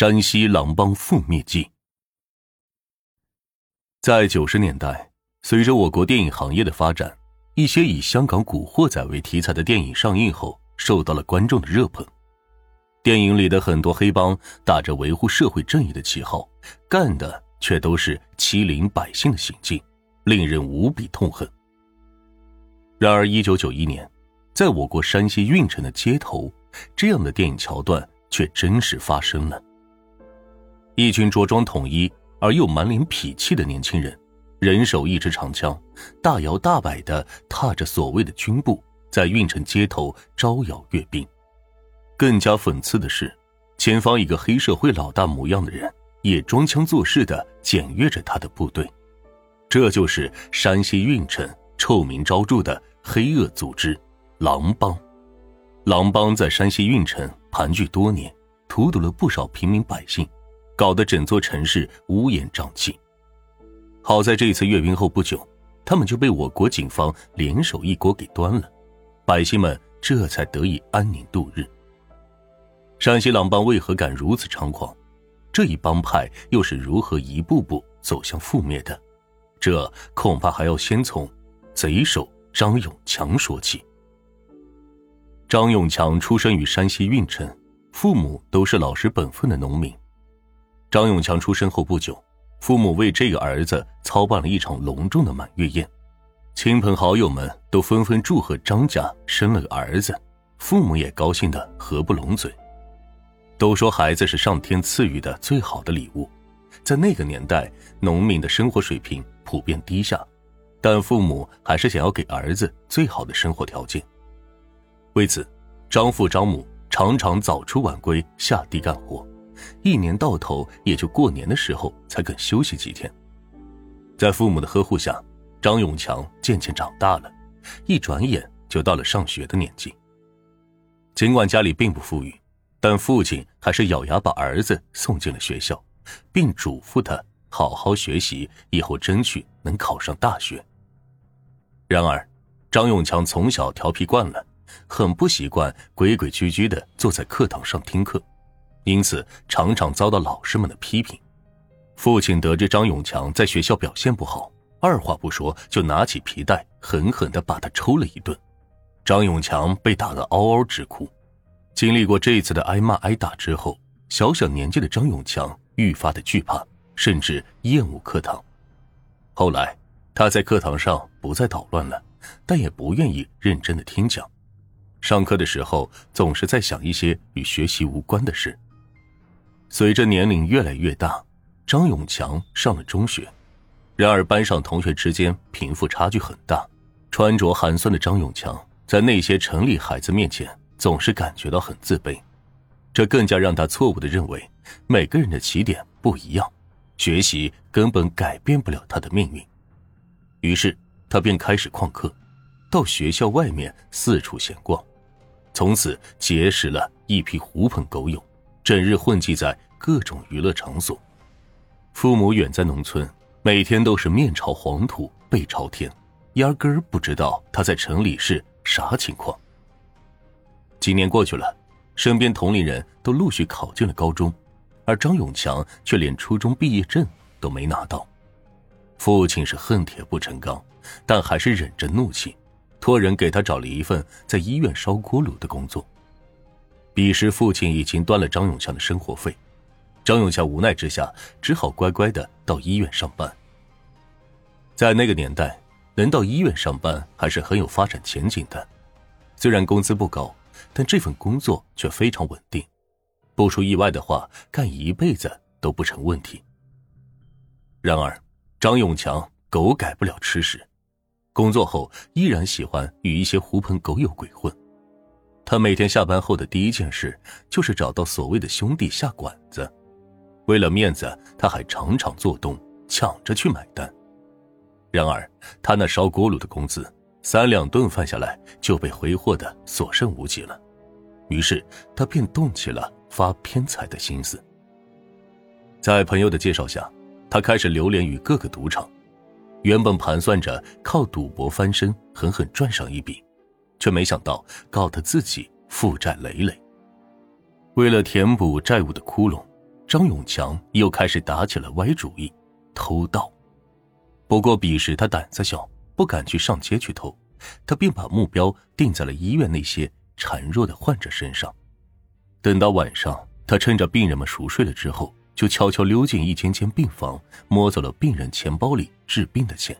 山西狼帮覆灭记。在九十年代，随着我国电影行业的发展，一些以香港古惑仔为题材的电影上映后，受到了观众的热捧。电影里的很多黑帮打着维护社会正义的旗号，干的却都是欺凌百姓的行径，令人无比痛恨。然而，一九九一年，在我国山西运城的街头，这样的电影桥段却真实发生了。一群着装统一而又满脸痞气的年轻人，人手一支长枪，大摇大摆的踏着所谓的军步，在运城街头招摇阅兵。更加讽刺的是，前方一个黑社会老大模样的人，也装腔作势的检阅着他的部队。这就是山西运城臭名昭著的黑恶组织——狼帮。狼帮在山西运城盘踞多年，荼毒了不少平民百姓。搞得整座城市乌烟瘴气。好在这次阅兵后不久，他们就被我国警方联手一锅给端了，百姓们这才得以安宁度日。山西狼帮为何敢如此猖狂？这一帮派又是如何一步步走向覆灭的？这恐怕还要先从贼首张永强说起。张永强出生于山西运城，父母都是老实本分的农民。张永强出生后不久，父母为这个儿子操办了一场隆重的满月宴，亲朋好友们都纷纷祝贺张家生了个儿子，父母也高兴的合不拢嘴。都说孩子是上天赐予的最好的礼物，在那个年代，农民的生活水平普遍低下，但父母还是想要给儿子最好的生活条件。为此，张父张母常常早出晚归下地干活。一年到头也就过年的时候才肯休息几天，在父母的呵护下，张永强渐渐长大了，一转眼就到了上学的年纪。尽管家里并不富裕，但父亲还是咬牙把儿子送进了学校，并嘱咐他好好学习，以后争取能考上大学。然而，张永强从小调皮惯了，很不习惯规规矩矩的坐在课堂上听课。因此，常常遭到老师们的批评。父亲得知张永强在学校表现不好，二话不说就拿起皮带狠狠地把他抽了一顿。张永强被打得嗷嗷直哭。经历过这一次的挨骂挨打之后，小小年纪的张永强愈发的惧怕，甚至厌恶课堂。后来，他在课堂上不再捣乱了，但也不愿意认真的听讲。上课的时候，总是在想一些与学习无关的事。随着年龄越来越大，张永强上了中学。然而，班上同学之间贫富差距很大，穿着寒酸的张永强在那些城里孩子面前总是感觉到很自卑。这更加让他错误的认为，每个人的起点不一样，学习根本改变不了他的命运。于是，他便开始旷课，到学校外面四处闲逛，从此结识了一批狐朋狗友。整日混迹在各种娱乐场所，父母远在农村，每天都是面朝黄土背朝天，压根儿不知道他在城里是啥情况。几年过去了，身边同龄人都陆续考进了高中，而张永强却连初中毕业证都没拿到。父亲是恨铁不成钢，但还是忍着怒气，托人给他找了一份在医院烧锅炉的工作。彼时，父亲已经端了张永强的生活费，张永强无奈之下，只好乖乖的到医院上班。在那个年代，能到医院上班还是很有发展前景的。虽然工资不高，但这份工作却非常稳定，不出意外的话，干一辈子都不成问题。然而，张永强狗改不了吃屎，工作后依然喜欢与一些狐朋狗友鬼混。他每天下班后的第一件事就是找到所谓的兄弟下馆子，为了面子，他还常常做东，抢着去买单。然而，他那烧锅炉的工资，三两顿饭下来就被挥霍的所剩无几了。于是，他便动起了发偏财的心思。在朋友的介绍下，他开始流连于各个赌场，原本盘算着靠赌博翻身，狠狠赚上一笔。却没想到搞得自己负债累累。为了填补债务的窟窿，张永强又开始打起了歪主意，偷盗。不过彼时他胆子小，不敢去上街去偷，他便把目标定在了医院那些孱弱的患者身上。等到晚上，他趁着病人们熟睡了之后，就悄悄溜进一间间病房，摸走了病人钱包里治病的钱。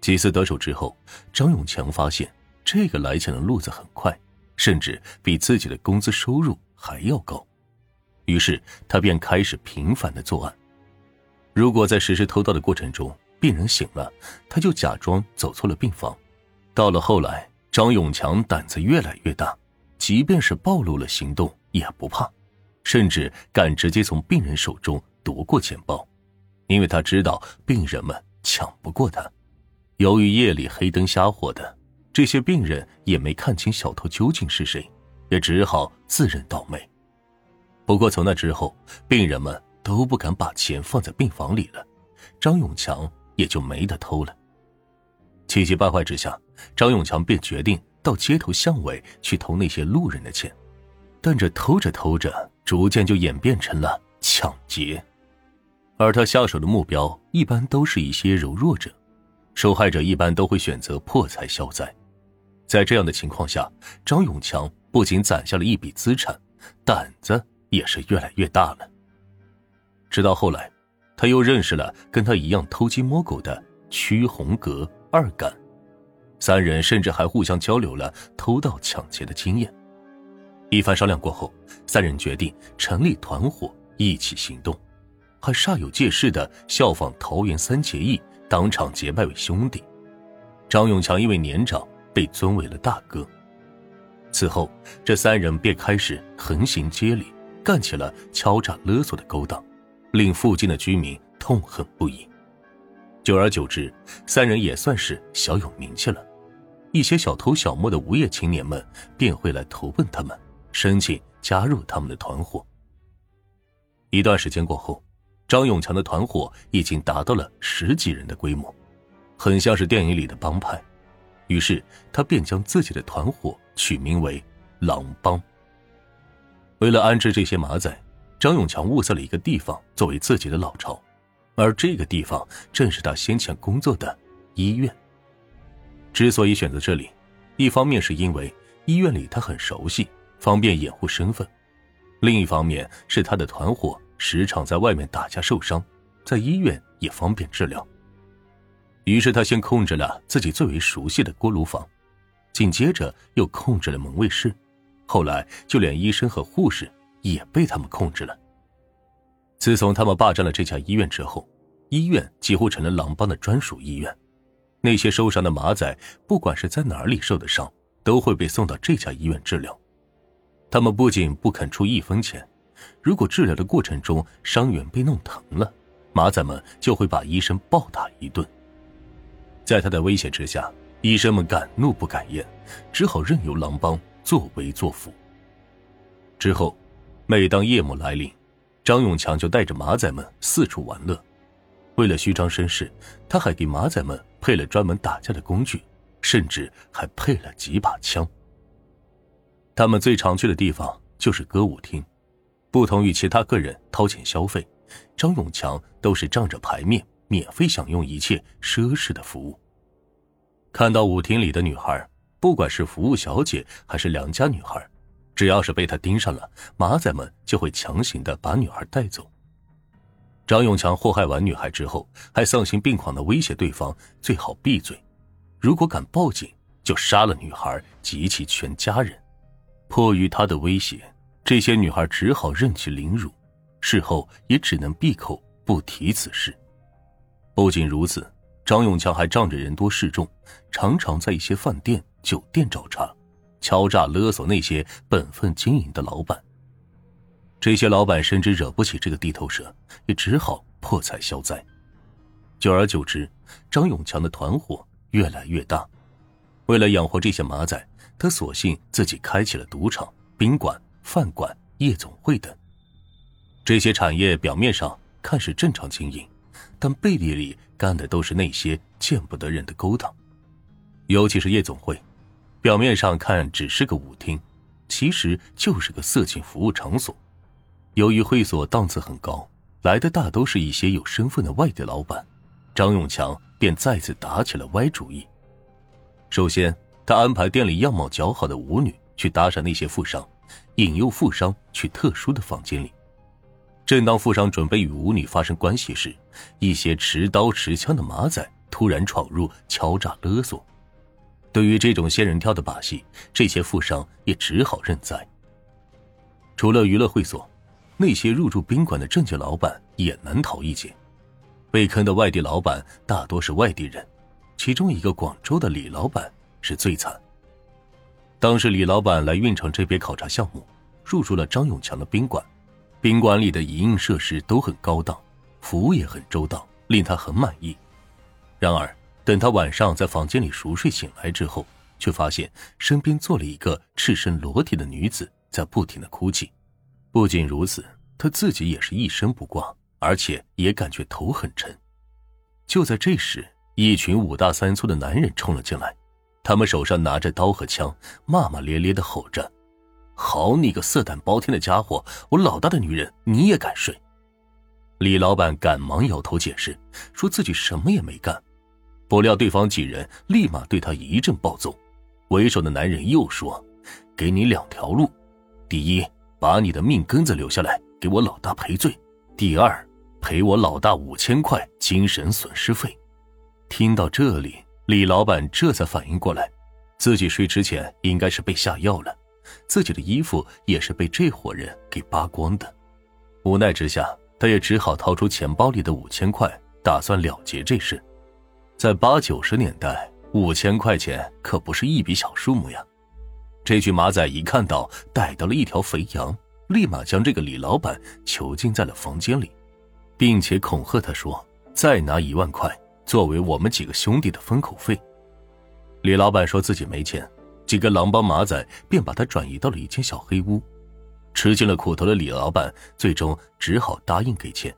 几次得手之后，张永强发现这个来钱的路子很快，甚至比自己的工资收入还要高。于是他便开始频繁的作案。如果在实施偷盗的过程中，病人醒了，他就假装走错了病房。到了后来，张永强胆子越来越大，即便是暴露了行动也不怕，甚至敢直接从病人手中夺过钱包，因为他知道病人们抢不过他。由于夜里黑灯瞎火的，这些病人也没看清小偷究竟是谁，也只好自认倒霉。不过从那之后，病人们都不敢把钱放在病房里了，张永强也就没得偷了。气急败坏之下，张永强便决定到街头巷尾去偷那些路人的钱，但这偷着偷着，逐渐就演变成了抢劫，而他下手的目标一般都是一些柔弱者。受害者一般都会选择破财消灾，在这样的情况下，张永强不仅攒下了一笔资产，胆子也是越来越大了。直到后来，他又认识了跟他一样偷鸡摸狗的屈红阁二干，三人甚至还互相交流了偷盗抢劫的经验。一番商量过后，三人决定成立团伙一起行动，还煞有介事的效仿桃园三结义。当场结拜为兄弟，张永强因为年长被尊为了大哥。此后，这三人便开始横行街里，干起了敲诈勒索的勾当，令附近的居民痛恨不已。久而久之，三人也算是小有名气了。一些小偷小摸的无业青年们便会来投奔他们，申请加入他们的团伙。一段时间过后。张永强的团伙已经达到了十几人的规模，很像是电影里的帮派。于是他便将自己的团伙取名为“狼帮”。为了安置这些马仔，张永强物色了一个地方作为自己的老巢，而这个地方正是他先前工作的医院。之所以选择这里，一方面是因为医院里他很熟悉，方便掩护身份；另一方面是他的团伙。时常在外面打架受伤，在医院也方便治疗。于是他先控制了自己最为熟悉的锅炉房，紧接着又控制了门卫室，后来就连医生和护士也被他们控制了。自从他们霸占了这家医院之后，医院几乎成了狼帮的专属医院。那些受伤的马仔，不管是在哪里受的伤，都会被送到这家医院治疗。他们不仅不肯出一分钱。如果治疗的过程中伤员被弄疼了，马仔们就会把医生暴打一顿。在他的威胁之下，医生们敢怒不敢言，只好任由狼帮作威作福。之后，每当夜幕来临，张永强就带着马仔们四处玩乐。为了虚张声势，他还给马仔们配了专门打架的工具，甚至还配了几把枪。他们最常去的地方就是歌舞厅。不同于其他个人掏钱消费，张永强都是仗着牌面，免费享用一切奢侈的服务。看到舞厅里的女孩，不管是服务小姐还是良家女孩，只要是被他盯上了，马仔们就会强行的把女孩带走。张永强祸害完女孩之后，还丧心病狂的威胁对方最好闭嘴，如果敢报警，就杀了女孩及其全家人。迫于他的威胁。这些女孩只好任其凌辱，事后也只能闭口不提此事。不仅如此，张永强还仗着人多势众，常常在一些饭店、酒店找茬，敲诈勒索那些本分经营的老板。这些老板深知惹不起这个地头蛇，也只好破财消灾。久而久之，张永强的团伙越来越大。为了养活这些马仔，他索性自己开起了赌场、宾馆。饭馆、夜总会等，这些产业表面上看是正常经营，但背地里干的都是那些见不得人的勾当。尤其是夜总会，表面上看只是个舞厅，其实就是个色情服务场所。由于会所档次很高，来的大都是一些有身份的外地老板，张永强便再次打起了歪主意。首先，他安排店里样貌姣好的舞女去搭讪那些富商，引诱富商去特殊的房间里。正当富商准备与舞女发生关系时，一些持刀持枪的马仔突然闯入，敲诈勒索。对于这种仙人跳的把戏，这些富商也只好认栽。除了娱乐会所。那些入住宾馆的正经老板也难逃一劫，被坑的外地老板大多是外地人，其中一个广州的李老板是最惨。当时李老板来运城这边考察项目，入住了张永强的宾馆，宾馆里的一应设施都很高档，服务也很周到，令他很满意。然而，等他晚上在房间里熟睡醒来之后，却发现身边坐了一个赤身裸体的女子，在不停的哭泣。不仅如此，他自己也是一身不挂，而且也感觉头很沉。就在这时，一群五大三粗的男人冲了进来，他们手上拿着刀和枪，骂骂咧咧的吼着：“好你个色胆包天的家伙！我老大的女人你也敢睡？”李老板赶忙摇头解释，说自己什么也没干。不料对方几人立马对他一阵暴揍。为首的男人又说：“给你两条路，第一。”把你的命根子留下来，给我老大赔罪。第二，赔我老大五千块精神损失费。听到这里，李老板这才反应过来，自己睡之前应该是被下药了，自己的衣服也是被这伙人给扒光的。无奈之下，他也只好掏出钱包里的五千块，打算了结这事。在八九十年代，五千块钱可不是一笔小数目呀。这群马仔一看到逮到了一条肥羊，立马将这个李老板囚禁在了房间里，并且恐吓他说：“再拿一万块作为我们几个兄弟的封口费。”李老板说自己没钱，几个狼帮马仔便把他转移到了一间小黑屋。吃尽了苦头的李老板最终只好答应给钱，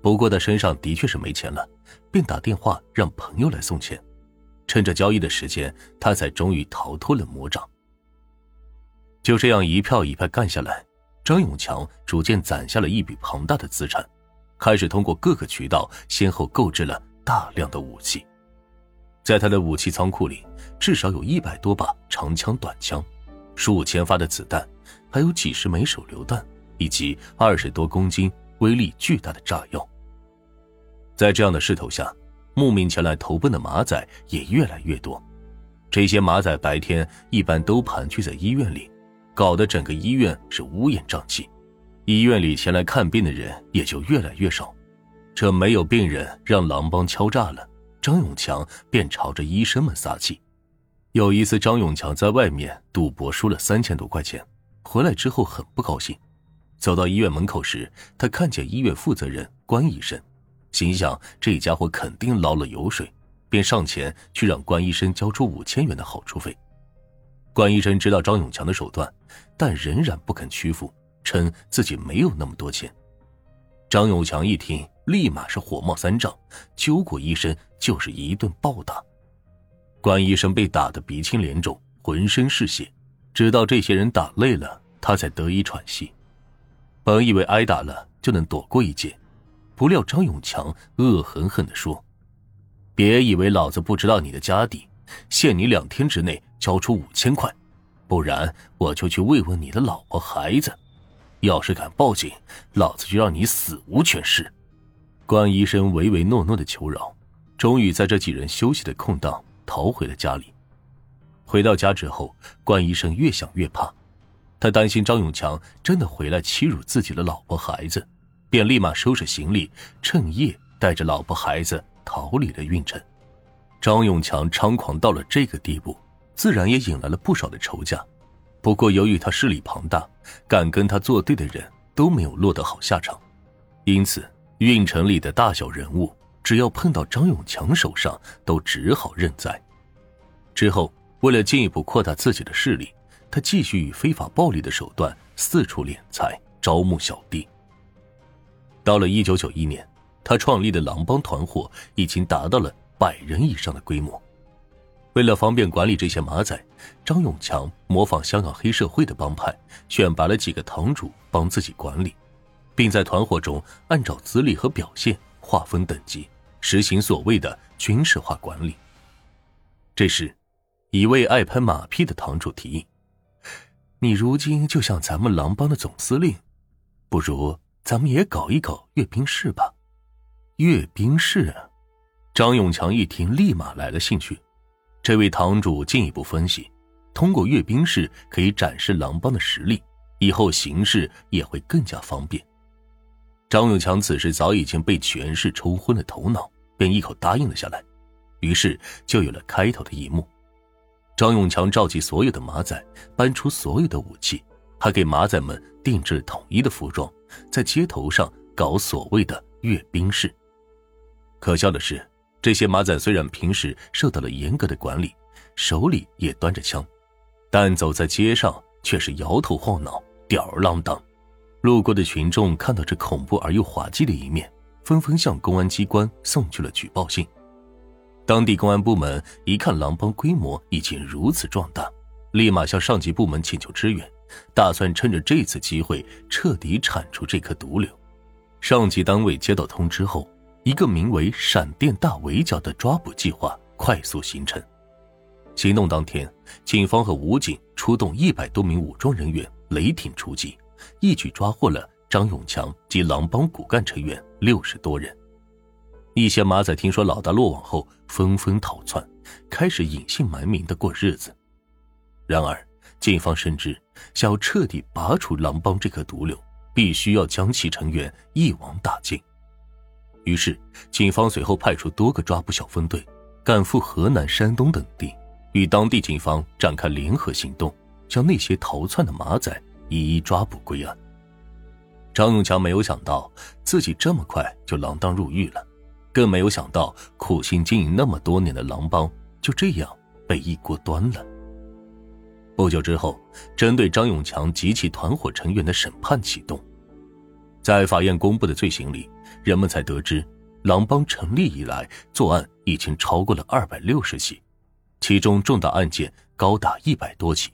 不过他身上的确是没钱了，便打电话让朋友来送钱。趁着交易的时间，他才终于逃脱了魔掌。就这样一票一票干下来，张永强逐渐攒下了一笔庞大的资产，开始通过各个渠道先后购置了大量的武器。在他的武器仓库里，至少有一百多把长枪、短枪，数千发的子弹，还有几十枚手榴弹，以及二十多公斤威力巨大的炸药。在这样的势头下，慕名前来投奔的马仔也越来越多。这些马仔白天一般都盘踞在医院里。搞得整个医院是乌烟瘴气，医院里前来看病的人也就越来越少。这没有病人让狼帮敲诈了，张永强便朝着医生们撒气。有一次，张永强在外面赌博输了三千多块钱，回来之后很不高兴。走到医院门口时，他看见医院负责人关医生，心想这家伙肯定捞了油水，便上前去让关医生交出五千元的好处费。关医生知道张永强的手段，但仍然不肯屈服，称自己没有那么多钱。张永强一听，立马是火冒三丈，揪过医生就是一顿暴打。关医生被打得鼻青脸肿，浑身是血，直到这些人打累了，他才得以喘息。本以为挨打了就能躲过一劫，不料张永强恶狠狠地说：“别以为老子不知道你的家底，限你两天之内。”交出五千块，不然我就去慰问你的老婆孩子。要是敢报警，老子就让你死无全尸。关医生唯唯诺诺的求饶，终于在这几人休息的空档逃回了家里。回到家之后，关医生越想越怕，他担心张永强真的回来欺辱自己的老婆孩子，便立马收拾行李，趁夜带着老婆孩子逃离了运城。张永强猖狂到了这个地步。自然也引来了不少的仇家，不过由于他势力庞大，敢跟他作对的人都没有落得好下场，因此运城里的大小人物只要碰到张永强手上，都只好认栽。之后，为了进一步扩大自己的势力，他继续以非法暴力的手段四处敛财，招募小弟。到了一九九一年，他创立的狼帮团伙已经达到了百人以上的规模。为了方便管理这些马仔，张永强模仿香港黑社会的帮派，选拔了几个堂主帮自己管理，并在团伙中按照资历和表现划分等级，实行所谓的军事化管理。这时，一位爱拍马屁的堂主提议：“你如今就像咱们狼帮的总司令，不如咱们也搞一搞阅兵式吧？”阅兵式，张永强一听，立马来了兴趣。这位堂主进一步分析：通过阅兵式可以展示狼帮的实力，以后行事也会更加方便。张永强此时早已经被权势冲昏了头脑，便一口答应了下来。于是就有了开头的一幕。张永强召集所有的马仔，搬出所有的武器，还给马仔们定制统一的服装，在街头上搞所谓的阅兵式。可笑的是，这些马仔虽然平时受到了严格的管理，手里也端着枪，但走在街上却是摇头晃脑、吊儿郎当。路过的群众看到这恐怖而又滑稽的一面，纷纷向公安机关送去了举报信。当地公安部门一看狼帮规模已经如此壮大，立马向上级部门请求支援，打算趁着这次机会彻底铲除这颗毒瘤。上级单位接到通知后，一个名为“闪电大围剿”的抓捕计划快速形成。行动当天，警方和武警出动一百多名武装人员，雷霆出击，一举抓获了张永强及狼帮骨干成员六十多人。一些马仔听说老大落网后，纷纷逃窜，开始隐姓埋名的过日子。然而，警方深知，想要彻底拔除狼帮这颗毒瘤，必须要将其成员一网打尽。于是，警方随后派出多个抓捕小分队，赶赴河南、山东等地，与当地警方展开联合行动，将那些逃窜的马仔一一抓捕归案。张永强没有想到，自己这么快就锒铛入狱了。更没有想到，苦心经营那么多年的狼帮就这样被一锅端了。不久之后，针对张永强及其团伙成员的审判启动，在法院公布的罪行里，人们才得知，狼帮成立以来作案已经超过了二百六十起，其中重大案件高达一百多起。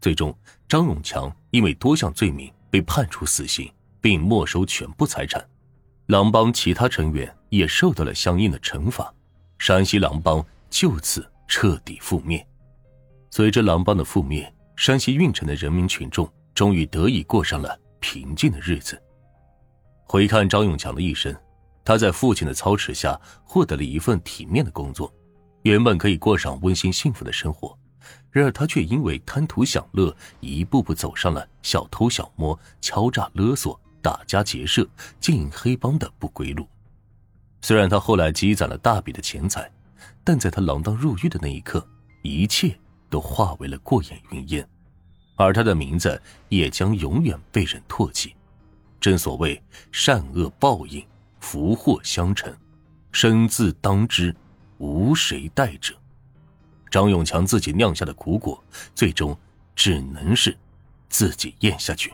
最终，张永强因为多项罪名被判处死刑，并没收全部财产。狼帮其他成员也受到了相应的惩罚，山西狼帮就此彻底覆灭。随着狼帮的覆灭，山西运城的人民群众终于得以过上了平静的日子。回看张永强的一生，他在父亲的操持下获得了一份体面的工作，原本可以过上温馨幸福的生活，然而他却因为贪图享乐，一步步走上了小偷小摸、敲诈勒索。打家劫舍、经营黑帮的不归路。虽然他后来积攒了大笔的钱财，但在他锒铛入狱的那一刻，一切都化为了过眼云烟，而他的名字也将永远被人唾弃。正所谓善恶报应，福祸相承，生自当之，无谁代者。张永强自己酿下的苦果，最终只能是自己咽下去。